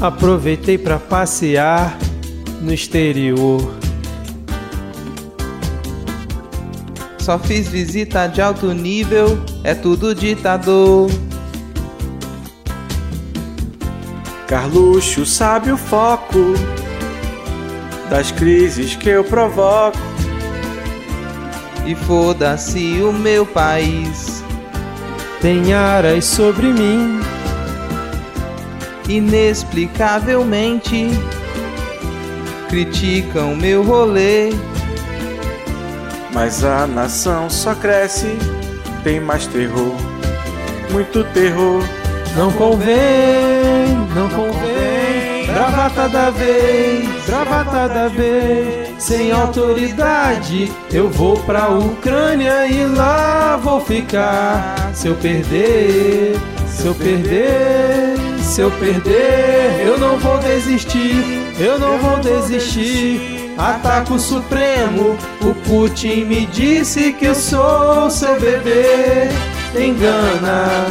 Aproveitei para passear no exterior. Só fiz visita de alto nível, é tudo ditador. Carluxo sabe o foco das crises que eu provoco. E foda-se o meu país. Tem aras sobre mim. Inexplicavelmente criticam meu rolê. Mas a nação só cresce, tem mais terror, muito terror. Não convém, não convém. Bravata da vez, bravata da vez. Sem autoridade, eu vou pra Ucrânia e lá vou ficar. Se eu perder, se eu perder, se eu perder, eu não vou desistir, eu não vou desistir. Ataco o Supremo, o Putin me disse que eu sou seu bebê. Engana,